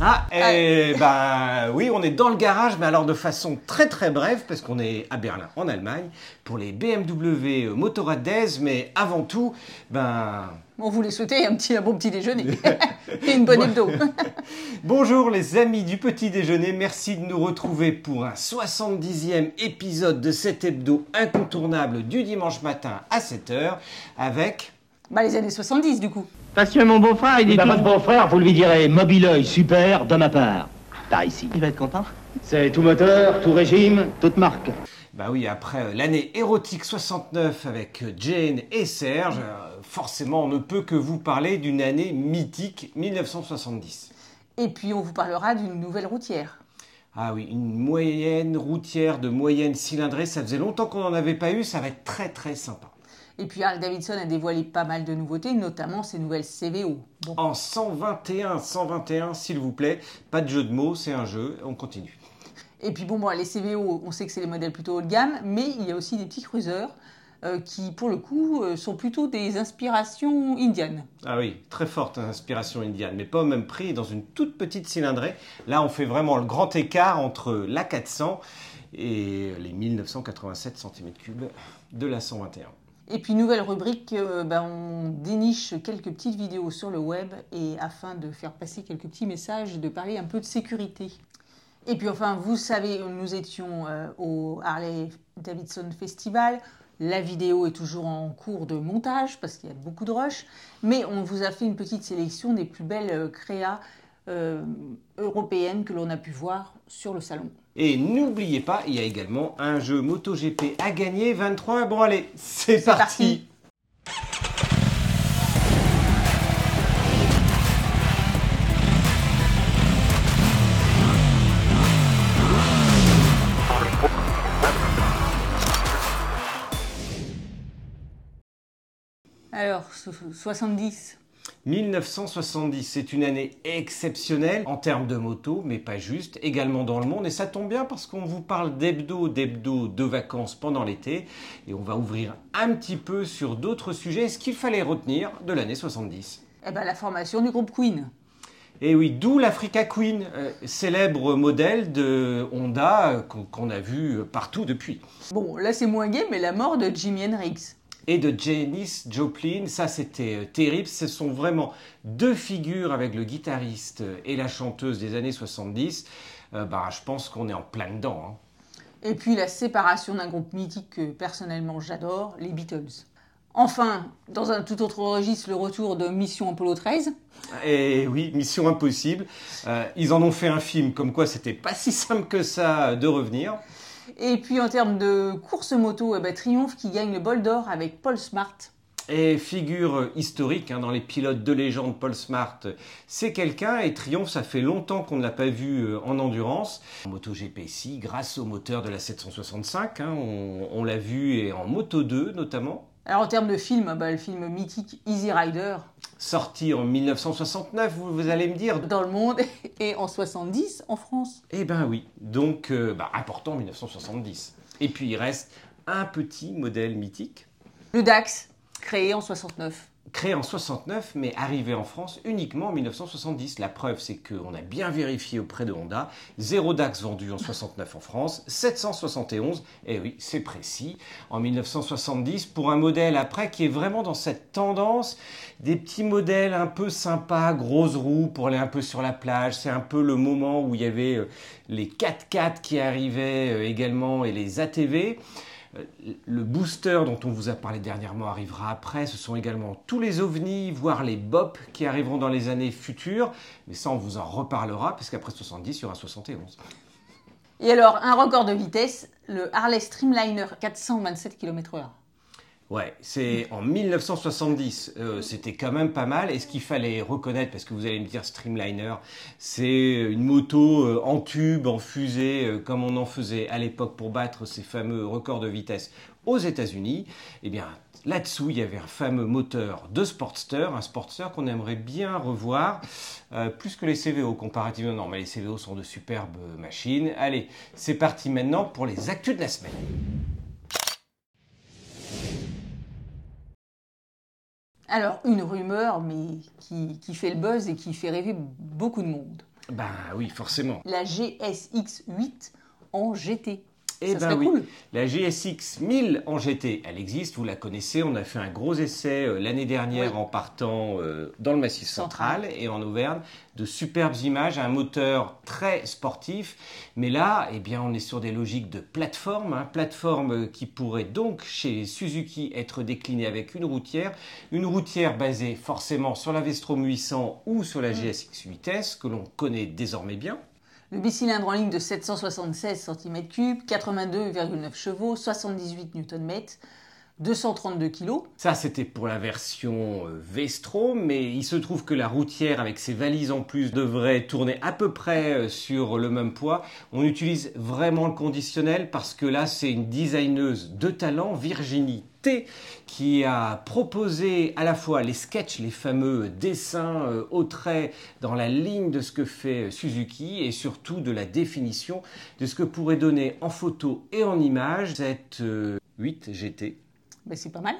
Ah, eh ben oui, on est dans le garage, mais alors de façon très très brève, parce qu'on est à Berlin, en Allemagne, pour les BMW Motorrad Days, mais avant tout, ben... On voulait souhaiter un, petit, un bon petit déjeuner et une bonne hebdo. Bonjour les amis du petit déjeuner, merci de nous retrouver pour un 70e épisode de cet hebdo incontournable du dimanche matin à 7h avec... Bah les années 70 du coup. Parce que mon beau-frère, il est Bah, tout... votre beau-frère, vous lui direz mobile oeil super de ma part. Par ici. Il va être content. C'est tout moteur, tout régime, toute marque. Bah oui, après euh, l'année érotique 69 avec euh, Jane et Serge, euh, forcément on ne peut que vous parler d'une année mythique 1970. Et puis on vous parlera d'une nouvelle routière. Ah oui, une moyenne routière de moyenne cylindrée, ça faisait longtemps qu'on n'en avait pas eu, ça va être très très sympa. Et puis Harley Davidson a dévoilé pas mal de nouveautés, notamment ses nouvelles CVO. En 121, 121 s'il vous plaît, pas de jeu de mots, c'est un jeu, on continue. Et puis bon, bon, les CVO, on sait que c'est les modèles plutôt haut de gamme, mais il y a aussi des petits cruisers euh, qui, pour le coup, euh, sont plutôt des inspirations indiennes. Ah oui, très forte inspiration indienne, mais pas au même prix, dans une toute petite cylindrée. Là, on fait vraiment le grand écart entre la 400 et les 1987 cm3 de la 121. Et puis nouvelle rubrique, euh, ben, on déniche quelques petites vidéos sur le web et afin de faire passer quelques petits messages de parler un peu de sécurité. Et puis enfin, vous savez, nous étions euh, au Harley Davidson Festival. La vidéo est toujours en cours de montage parce qu'il y a beaucoup de rush, mais on vous a fait une petite sélection des plus belles euh, créas euh, européennes que l'on a pu voir sur le salon. Et n'oubliez pas, il y a également un jeu MotoGP à gagner, 23. Bon allez, c'est parti. parti. Alors, so- 70. 1970, c'est une année exceptionnelle en termes de moto, mais pas juste, également dans le monde. Et ça tombe bien parce qu'on vous parle d'hebdo, d'hebdo, de vacances pendant l'été. Et on va ouvrir un petit peu sur d'autres sujets. Ce qu'il fallait retenir de l'année 70. Eh ben, la formation du groupe Queen. Et oui, d'où l'Africa Queen, euh, célèbre modèle de Honda euh, qu'on qu'on a vu partout depuis. Bon, là c'est moins gay, mais la mort de Jimi Hendrix. Et de Janis Joplin. Ça, c'était euh, terrible. Ce sont vraiment deux figures avec le guitariste et la chanteuse des années 70. Euh, bah, je pense qu'on est en plein dedans. hein. Et puis la séparation d'un groupe mythique que personnellement j'adore, les Beatles. Enfin, dans un tout autre registre, le retour de Mission Apollo 13. Et oui, Mission Impossible. Euh, ils en ont fait un film, comme quoi c'était pas si simple que ça de revenir. Et puis en termes de course moto, eh ben, Triomphe qui gagne le bol d'or avec Paul Smart. Et figure historique hein, dans les pilotes de légende, Paul Smart, c'est quelqu'un et Triomphe, ça fait longtemps qu'on ne l'a pas vu euh, en endurance. En MotoGP, si, grâce au moteur de la 765, hein, on, on l'a vu et en Moto 2 notamment. Alors en termes de film, bah, le film mythique Easy Rider Sorti en 1969, vous, vous allez me dire dans le monde et en 70 en France. Eh ben oui, donc euh, bah, important 1970. Et puis il reste un petit modèle mythique, Le Dax, créé en 69. Créé en 69, mais arrivé en France uniquement en 1970. La preuve, c'est qu'on a bien vérifié auprès de Honda. Zéro DAX vendu en 69 en France, 771, et oui, c'est précis, en 1970, pour un modèle après qui est vraiment dans cette tendance des petits modèles un peu sympas, grosses roues pour aller un peu sur la plage. C'est un peu le moment où il y avait euh, les 4x4 qui arrivaient euh, également et les ATV. Euh, Le booster dont on vous a parlé dernièrement arrivera après. Ce sont également tous les ovnis, voire les BOP qui arriveront dans les années futures. Mais ça, on vous en reparlera, parce qu'après 70, il y aura 71. Et alors, un record de vitesse, le Harley Streamliner 427 km/h. Ouais, c'est en 1970, euh, c'était quand même pas mal. Et ce qu'il fallait reconnaître, parce que vous allez me dire Streamliner, c'est une moto euh, en tube, en fusée, euh, comme on en faisait à l'époque pour battre ces fameux records de vitesse aux États-Unis. Eh bien, là-dessous, il y avait un fameux moteur de Sportster, un Sportster qu'on aimerait bien revoir, plus que les CVO comparativement. Non, mais les CVO sont de superbes machines. Allez, c'est parti maintenant pour les actus de la semaine. Alors, une rumeur, mais qui, qui fait le buzz et qui fait rêver beaucoup de monde. Ben oui, forcément. La GSX8 en GT. Eh ben oui. cool. La GSX 1000 en GT, elle existe, vous la connaissez. On a fait un gros essai euh, l'année dernière Oui. en partant euh, dans le Massif central, Central. et en Auvergne. De superbes images, un moteur très sportif. Mais là, eh bien, on est sur des logiques de plateforme. hein, plateforme euh, qui pourrait donc chez Suzuki être déclinée avec une routière. Une routière basée forcément sur la Vestrom 800 ou sur la GSX 8S que l'on connaît désormais bien. Le bicylindre en ligne de 776 cm3, 82,9 chevaux, 78 Nm, 232 kg. Ça, c'était pour la version euh, Vestrom, mais il se trouve que la routière, avec ses valises en plus, devrait tourner à peu près euh, sur le même poids. On utilise vraiment le conditionnel parce que là, c'est une designeuse de talent, Virginie T, qui a proposé à la fois les sketchs, les fameux dessins euh, au trait dans la ligne de ce que fait euh, Suzuki et surtout de la définition de ce que pourrait donner en photo et en image cette euh, 8 GT. Ben, c'est pas mal.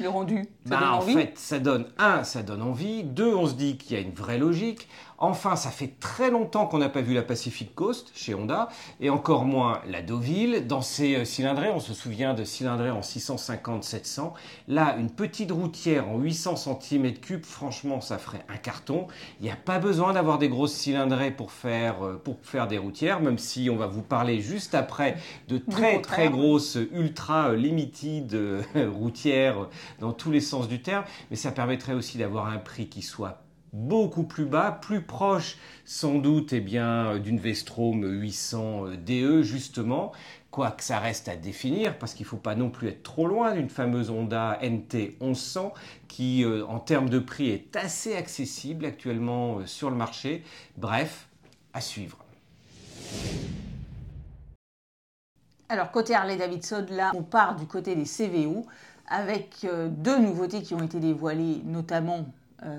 Le rendu, ça Bah, donne en fait, ça donne un, ça donne envie. Deux, on se dit qu'il y a une vraie logique. Enfin, ça fait très longtemps qu'on n'a pas vu la Pacific Coast chez Honda, et encore moins la Deauville. Dans ces euh, cylindrées, on se souvient de cylindrées en 650-700. Là, une petite routière en 800 cm3, franchement, ça ferait un carton. Il n'y a pas besoin d'avoir des grosses cylindrées pour faire, euh, pour faire des routières, même si on va vous parler juste après de très très grosses ultra euh, limited routières dans tous les sens du terme, mais ça permettrait aussi d'avoir un prix qui soit beaucoup plus bas, plus proche sans doute eh bien d'une Vestrom 800 DE justement, quoique ça reste à définir parce qu'il ne faut pas non plus être trop loin d'une fameuse Honda NT 1100 qui euh, en termes de prix est assez accessible actuellement euh, sur le marché. Bref, à suivre. Alors, côté Harley-Davidson, là, on part du côté des CVO avec euh, deux nouveautés qui ont été dévoilées, notamment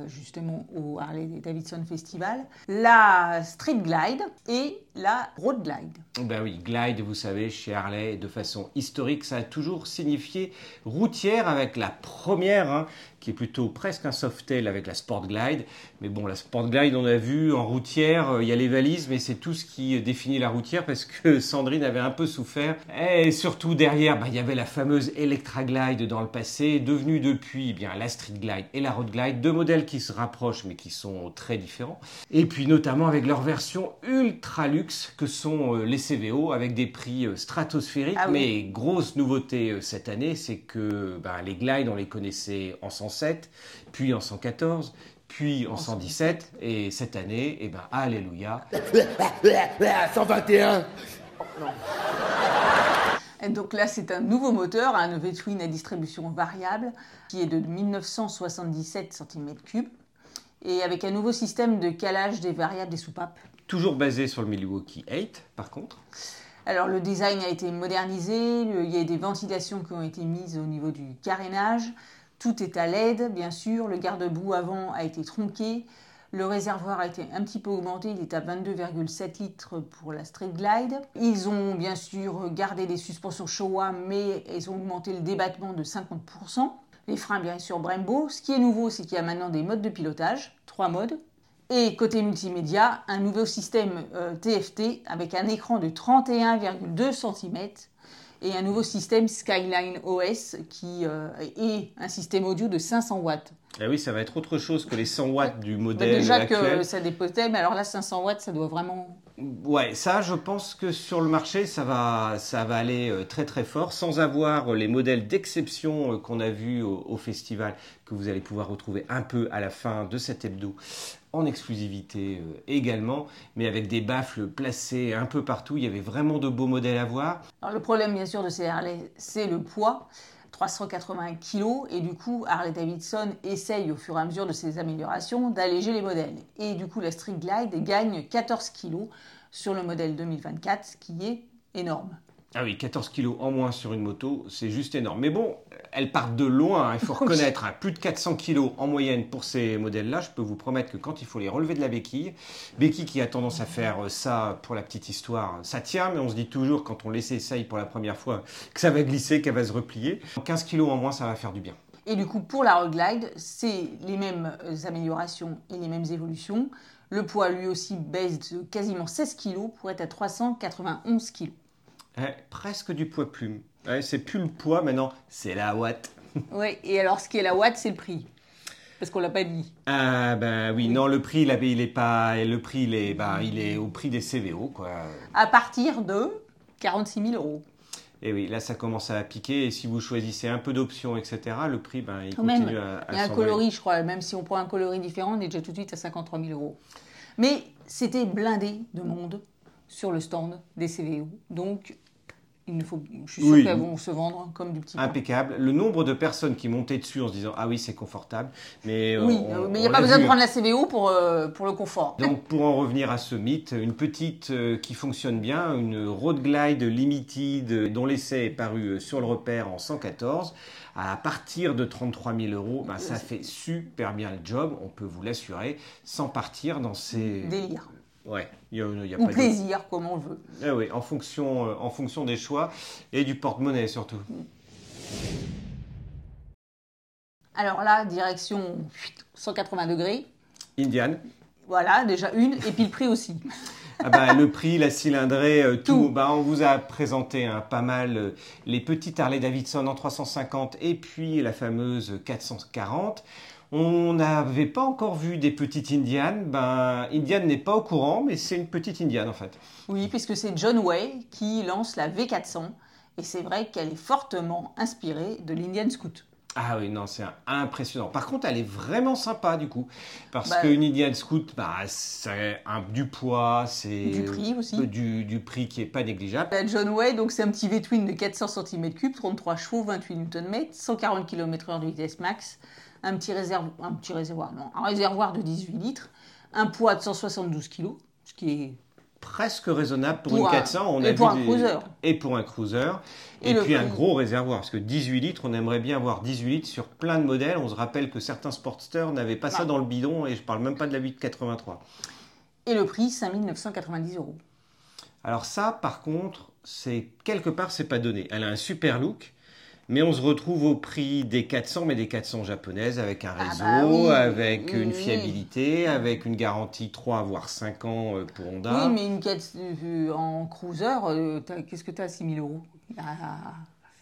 justement au Harley-Davidson Festival la Street Glide et la Road Glide. Ben oui, glide, vous savez, chez Harley, de façon historique, ça a toujours signifié routière avec la première, hein, qui est plutôt presque un softail avec la Sport Glide. Mais bon, la Sport Glide, on a vu en routière, euh, il y a les valises, mais c'est tout ce qui définit la routière parce que Sandrine avait un peu souffert. Et surtout derrière, ben, il y avait la fameuse Electra Glide dans le passé, devenue depuis eh bien la Street Glide et la Road Glide, deux modèles qui se rapprochent mais qui sont très différents. Et puis notamment avec leur version ultra luxe que sont euh, les CVO avec des prix euh, stratosphériques. Ah oui. Mais grosse nouveauté euh, cette année, c'est que ben, les Glide, on les connaissait en 107, puis en 114, puis en 117, et cette année, eh ben, alléluia, 121 Et donc là, c'est un nouveau moteur, un V-twin à distribution variable, qui est de 1977 cm3, et avec un nouveau système de calage des variables des soupapes. Toujours basé sur le Milwaukee 8 par contre. Alors le design a été modernisé, il y a des ventilations qui ont été mises au niveau du carénage, tout est à LED bien sûr, le garde-boue avant a été tronqué, le réservoir a été un petit peu augmenté, il est à 22,7 litres pour la Street Glide. Ils ont bien sûr gardé des suspensions Showa mais ils ont augmenté le débattement de 50%. Les freins bien sûr Brembo. Ce qui est nouveau c'est qu'il y a maintenant des modes de pilotage, trois modes. Et côté multimédia, un nouveau système euh, TFT avec un écran de 31,2 cm et un nouveau système Skyline OS qui euh, est un système audio de 500 watts. Ah oui, ça va être autre chose que les 100 watts du Bah, modèle déjà actuel. que ça dépotait, mais alors là 500 watts, ça doit vraiment. Ouais, ça, je pense que sur le marché, ça va, ça va aller euh, très très fort, sans avoir euh, les modèles d'exception euh, qu'on a vus au, au festival, que vous allez pouvoir retrouver un peu à la fin de cet hebdo, en exclusivité euh, également, mais avec des baffles placés un peu partout. Il y avait vraiment de beaux modèles à voir. Le problème bien sûr de ces Harley, c'est le poids. 380 kg et du coup Harley Davidson essaye au fur et à mesure de ses améliorations d'alléger les modèles et du coup la Street Glide gagne 14 kg sur le modèle 2024 ce qui est énorme. Ah oui, 14 kilos en moins sur une moto, c'est juste énorme. Mais bon, elles partent de loin, hein, il faut reconnaître. hein, plus de 400 kilos en moyenne pour ces modèles-là. Je peux vous promettre que quand il faut les relever de la béquille, béquille qui a tendance à faire euh, ça pour la petite histoire, ça tient, mais on se dit toujours quand on les essaye pour la première fois que ça va glisser, qu'elle va se replier. 15 kilos en moins, ça va faire du bien. Et du coup, pour la Road Glide, c'est les mêmes euh, améliorations et les mêmes évolutions. Le poids, lui aussi, baisse de quasiment 16 kg pour être à 391 kg. Ouais, presque du poids plume. Ouais, c'est plus le poids maintenant, c'est la watt. Oui, et alors ce qui est la watt, c'est le prix. Parce qu'on l'a pas dit. Ah ben oui, non, le prix, il, est pas, le prix, il est, bah, il est au prix des CVO, quoi. À partir de 46 000 euros. Et oui, là, ça commence à piquer. Et si vous choisissez un peu d'options, etc., le prix, ben, il Quand même, continue à, à Il y a un coloris, je crois. Même si on prend un coloris différent, on est déjà tout de suite à 53 000 euros. Mais c'était blindé de monde sur le stand des CVO. Donc, il ne faut, je suis sûr Oui. qu'elles vont se vendre comme du petit pain. Impeccable. Le nombre de personnes qui montaient dessus en se disant ah oui c'est confortable, mais euh, Oui, on- euh, mais il n'y a pas besoin vu. de prendre la CVO pour, euh, pour le confort. Donc pour en revenir à ce mythe, une petite euh, qui fonctionne bien, une Road Glide Limited dont l'essai est paru sur le repère en 114, à partir de 33 000 euros, ben, ça fait super bien le job, on peut vous l'assurer, sans partir dans ces... Délire. Ouais, il y a, il y a Ou pas de- plaisir, comme on veut. Ah oui, en fonction, euh, en fonction des choix et du porte-monnaie surtout. Alors là, direction 180 degrés. Indian, Voilà, déjà une. Et puis le prix aussi. Ah bah, le prix, la cylindrée, euh, tout. Tout. Bah, on vous a présenté hein, pas mal euh, les petites Harley Davidson en 350 et puis la fameuse 440. On n'avait pas encore vu des petites Indian. Ben, Indian n'est pas au courant, mais c'est une petite Indian en fait. Oui, puisque c'est John Way qui lance la V400. Et c'est vrai qu'elle est fortement inspirée de l'Indian Scout. Ah oui, non, c'est impressionnant. Par contre, elle est vraiment sympa du coup. Parce Bah, qu'une Indian Scout, bah, c'est un- du poids, c'est. Du prix aussi. euh, Du, du prix qui est pas négligeable. La John Way, donc c'est un petit V-twin de 400 cm3, 33 chevaux, 28 Nm, 140 km/h de vitesse max, un petit, réservoir, un petit réservoir, non, un réservoir de 18 litres, un poids de 172 kg, ce qui est presque raisonnable pour, Pour une un- 400. On et a pour vu un des- cruiser. Et pour un cruiser. Et puis un gros réservoir. Parce que 18 litres, on aimerait bien avoir 18 litres sur plein de modèles. On se rappelle que certains Sportsters n'avaient pas ça dans le bidon. Et je parle même pas de la 883. et le prix 5990 euros. Alors ça, par contre, c'est quelque part, c'est pas donné. Elle a un super look. Mais on se retrouve au prix des 400, mais des 400 japonaises, avec un Ah réseau, bah oui. avec Oui, une oui. fiabilité, avec une garantie 3 voire 5 ans euh, pour Honda. Oui, mais une 4 euh, en cruiser, euh, qu'est-ce que tu as à 6000 euros La,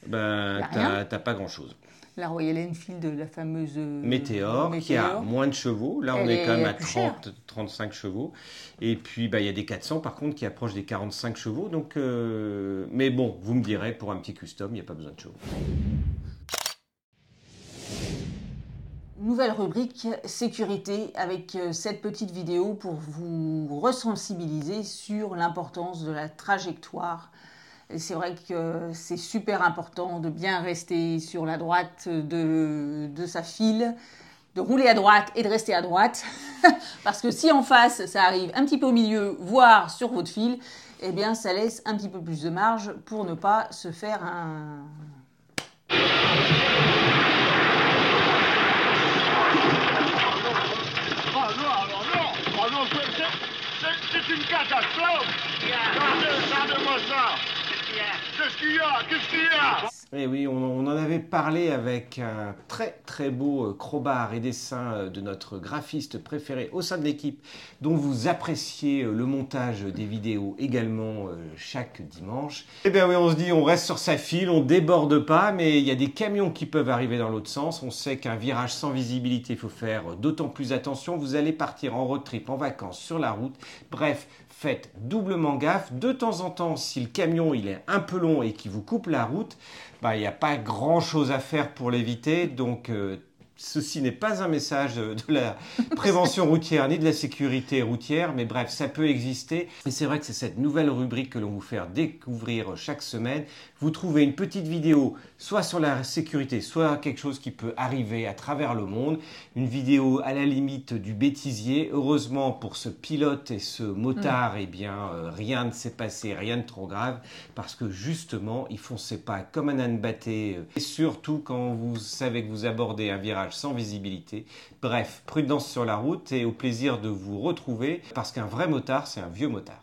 Ben, t'as pas grand-chose. La Royal Enfield, la fameuse euh, Météor, qui a moins de chevaux. Là, on est quand même à plus chère. 30, 35 chevaux. Et puis, bah, il y a des 400, par contre, qui approchent des 45 chevaux. Donc, euh, Mais bon, vous me direz, pour un petit custom, il n'y a pas besoin de chevaux. Nouvelle rubrique sécurité avec euh, cette petite vidéo pour vous ressensibiliser sur l'importance de la trajectoire. C'est vrai que c'est super important de bien rester sur la droite de, sa file, de rouler à droite et de rester à droite. Parce que si en face ça arrive un petit peu au milieu, voire sur votre file, eh bien ça laisse un petit peu plus de marge pour ne pas se faire un, non Ah non, c'est- une catastrophe Regardez, regardez-moi ça Qu'est-ce qu'il y a? Qu'est-ce qu'il y a? Et oui, on, on en avait parlé avec un très très beau euh, crowbar et dessin euh, de notre graphiste préféré au sein de l'équipe, dont vous appréciez euh, le montage des vidéos également chaque dimanche. Eh bien oui, on se dit, on reste sur sa file, on déborde pas, mais il y a des camions qui peuvent arriver dans l'autre sens. On sait qu'un virage sans visibilité, il faut faire d'autant plus attention. Vous allez partir en road trip, en vacances, sur la route. Bref, faites doublement gaffe. De temps en temps, si le camion il est un peu long et qui vous coupe la route, bah, il n'y a pas grand chose à faire pour l'éviter. Donc, euh, ceci n'est pas un message de la prévention routière ni de la sécurité routière, mais bref, ça peut exister. Et c'est vrai que c'est cette nouvelle rubrique que l'on vous fait découvrir chaque semaine. Vous trouvez une petite vidéo, soit sur la sécurité, soit quelque chose qui peut arriver à travers le monde. Une vidéo à la limite du bêtisier. Heureusement pour ce pilote et ce motard, eh bien, euh, rien ne s'est passé, rien de trop grave, parce que justement, ils fonçaient pas comme un âne batté. Et surtout quand vous savez que vous abordez un virage sans visibilité. Bref, prudence sur la route et au plaisir de vous retrouver, parce qu'un vrai motard, c'est un vieux motard.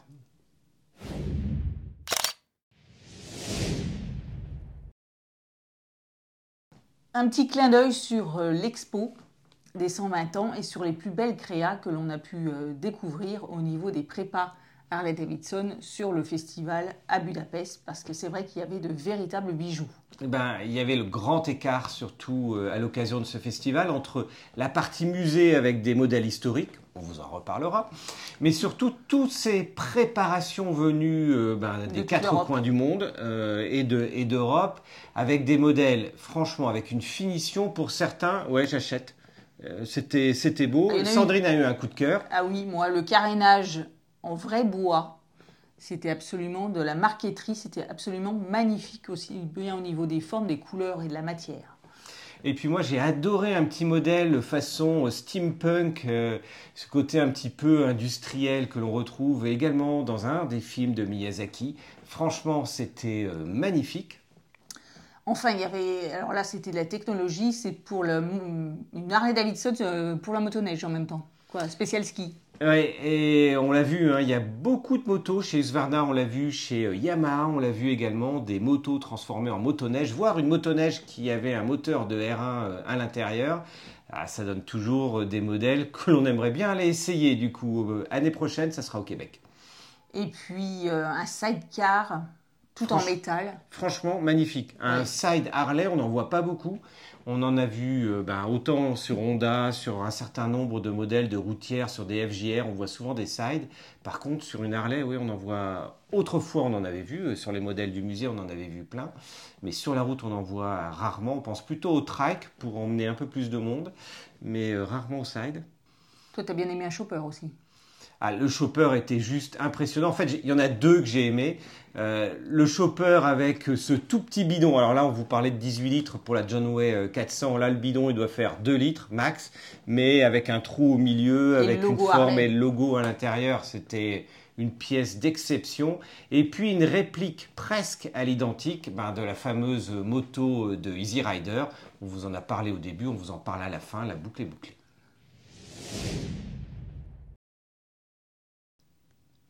Un petit clin d'œil sur euh, l'expo des 120 ans et sur les plus belles créas que l'on a pu euh, découvrir au niveau des prépas Harley Davidson sur le festival à Budapest parce que c'est vrai qu'il y avait de véritables bijoux. Eh ben, il y avait le grand écart, surtout euh, à l'occasion de ce festival, entre la partie musée avec des modèles historiques, on vous en reparlera, mais surtout toutes ces préparations venues euh, ben, De des quatre coins du monde euh, et de- et d'Europe, avec des modèles, franchement, avec une finition pour certains, ouais, j'achète. C'était c'était beau. Eu- Sandrine a eu un coup de cœur. Ah oui, moi, le carénage en vrai bois, c'était absolument de la marqueterie, c'était absolument magnifique aussi bien au niveau des formes, des couleurs et de la matière. Et puis moi j'ai adoré un petit modèle façon euh, steampunk, euh, ce côté un petit peu industriel que l'on retrouve également dans un des films de Miyazaki. Franchement c'était euh, magnifique. Enfin, il y avait, alors là, c'était de la technologie, c'est pour le, une Harley Davidson pour la motoneige en même temps. Quoi, spécial ski. Et on l'a vu, hein, il y a beaucoup de motos chez Husqvarna, on l'a vu chez euh, Yamaha, on l'a vu également des motos transformées en motoneige, voire une motoneige qui avait un moteur de R1 euh, à l'intérieur. Ah, ça donne toujours euh, des modèles que l'on aimerait bien aller essayer du coup. Année prochaine, ça sera au Québec. Et puis un sidecar tout en métal. Franchement, magnifique. Un Ouais. side Harley, on n'en voit pas beaucoup. On en a vu euh, ben, autant sur Honda, sur un certain nombre de modèles de routières, sur des FJR, on voit souvent des sides. Par contre, sur une Harley, oui, on en voit. Autrefois, on en avait vu. euh, Sur les modèles du musée, on en avait vu plein. Mais sur la route, on en voit rarement. On pense plutôt au trike pour emmener un peu plus de monde, mais euh, rarement au side. Toi, t'as bien aimé un chopper aussi. Ah, le chopper était juste impressionnant. En fait, il y en a deux que j'ai aimé. Euh, le chopper avec ce tout petit bidon. Alors là, on vous parlait de 18 litres pour la John Way euh, 400. Là, le bidon, il doit faire 2 litres max, mais avec un trou au milieu, Et avec une forme et le logo à l'intérieur. C'était une pièce d'exception. Et puis une réplique presque à l'identique ben, de la fameuse moto de Easy Rider. On vous en a parlé au début, on vous en parle à la fin. La boucle est bouclée.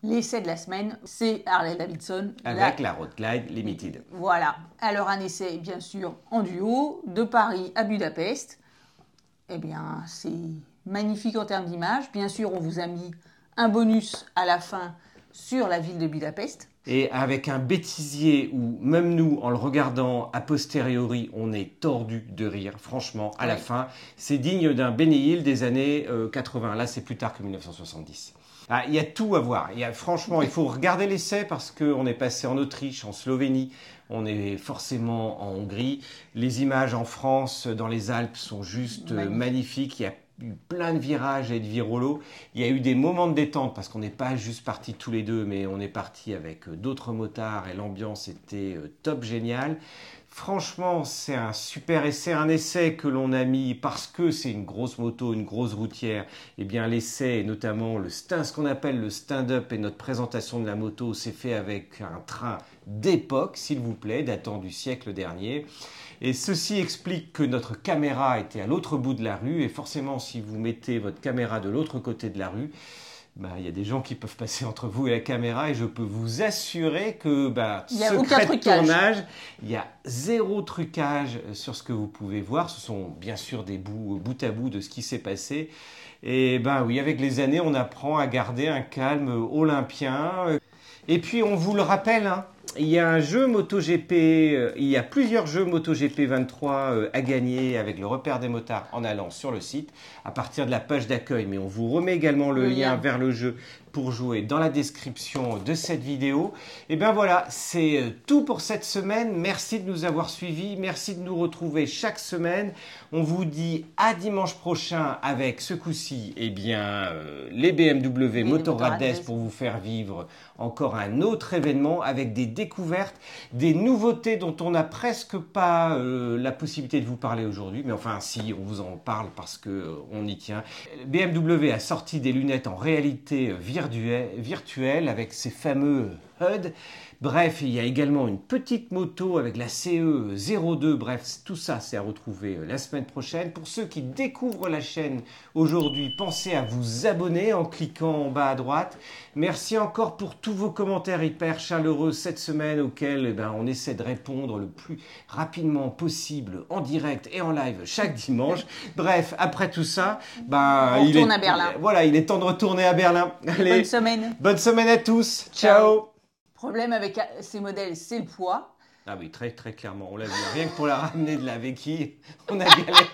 L'essai de la semaine, c'est Harley Davidson. Avec La- la Road Glide Limited. Voilà. Alors un essai, bien sûr, en duo, de Paris à Budapest. Eh bien, c'est magnifique en termes d'image. Bien sûr, on vous a mis un bonus à la fin sur la ville de Budapest. Et avec un bêtisier où même nous, en le regardant a posteriori, on est tordu de rire. Franchement, à la fin, c'est digne d'un Benny Hill des années euh, 80. Là, c'est plus tard que 1970. Ah, il y a tout à voir. Il y a, franchement, il faut regarder l'essai parce qu'on est passé en Autriche, en Slovénie, on est forcément en Hongrie. Les images en France, dans les Alpes, sont juste Magnifique. magnifiques. Il y a eu plein de virages et de virolos. Il y a eu des moments de détente parce qu'on n'est pas juste partis tous les deux, mais on est parti avec euh, d'autres motards et l'ambiance était euh, top génial. Franchement, c'est un super essai, un essai que l'on a mis parce que c'est une grosse moto, une grosse routière. Eh bien, l'essai, notamment le stand, ce qu'on appelle le stand-up et notre présentation de la moto, c'est fait avec un train d'époque, s'il vous plaît, datant du siècle dernier. Et ceci explique que notre caméra était à l'autre bout de la rue, et forcément, si vous mettez votre caméra de l'autre côté de la rue, bah, il y a des gens qui peuvent passer entre vous et la caméra, et je peux vous assurer que bah, Il y a secret aucun de trucage. tournage, il y a zéro trucage sur ce que vous pouvez voir. Ce sont bien sûr des bouts bout à bout de ce qui s'est passé. Et ben oui, avec les années, on apprend à garder un calme olympien. Et puis, on vous le rappelle, hein, il y a un jeu MotoGP, euh, il y a plusieurs jeux MotoGP 23 euh, à gagner avec le repère des motards en allant sur le site à partir de la page d'accueil. Mais on vous remet également le, lien vers le jeu pour jouer dans la description de cette vidéo. Et ben voilà, c'est euh, tout pour cette semaine. Merci de nous avoir suivis. Merci de nous retrouver chaque semaine. On vous dit à dimanche prochain avec ce coup-ci, eh bien, euh, les BMW Motorrad pour vous faire vivre encore un autre événement avec des découvertes, des nouveautés dont on n'a presque pas euh, la possibilité de vous parler aujourd'hui. Mais enfin, si, on vous en parle parce que euh, on y tient. BMW a sorti des lunettes en réalité virtuelle, virtuelle avec ces fameux HUD. Bref, il y a également une petite moto avec la CE 02. Bref, tout ça, c'est à retrouver euh, la semaine prochaine. Pour ceux qui découvrent la chaîne aujourd'hui, pensez à vous abonner en cliquant en bas à droite. Merci encore pour tous vos commentaires hyper chaleureux cette semaine auxquels eh ben, on essaie de répondre le plus rapidement possible en direct et en live chaque dimanche. Bref, après tout ça, ben, On il est, à Berlin. Voilà, il est temps de retourner à Berlin. Allez, Bonne semaine. bonne semaine à tous. Ciao. Ciao. Problème avec euh, ces modèles, c'est le poids. Ah oui, très très clairement, on l'a vu. Rien que pour la ramener de la béquille, on a galéré.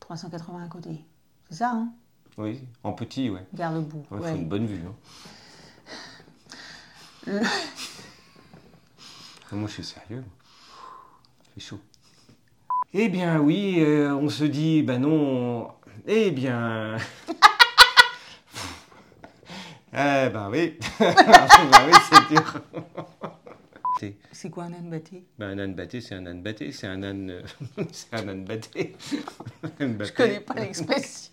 380 à côté. C'est ça, hein? Oui, en petit, ouais. Garde-boue. Il ouais. faut une bonne vue. hein. Le- Ah, Moi, je suis sérieux. C'est chaud. Eh bien, oui, euh, on se dit, ben non. Eh bien. Eh ben oui. ben oui, c'est dur. C'est- quoi un âne batté? Ben, un âne batté, c'est un âne batté, c'est un âne. c'est un âne batté. Je connais pas l'expression.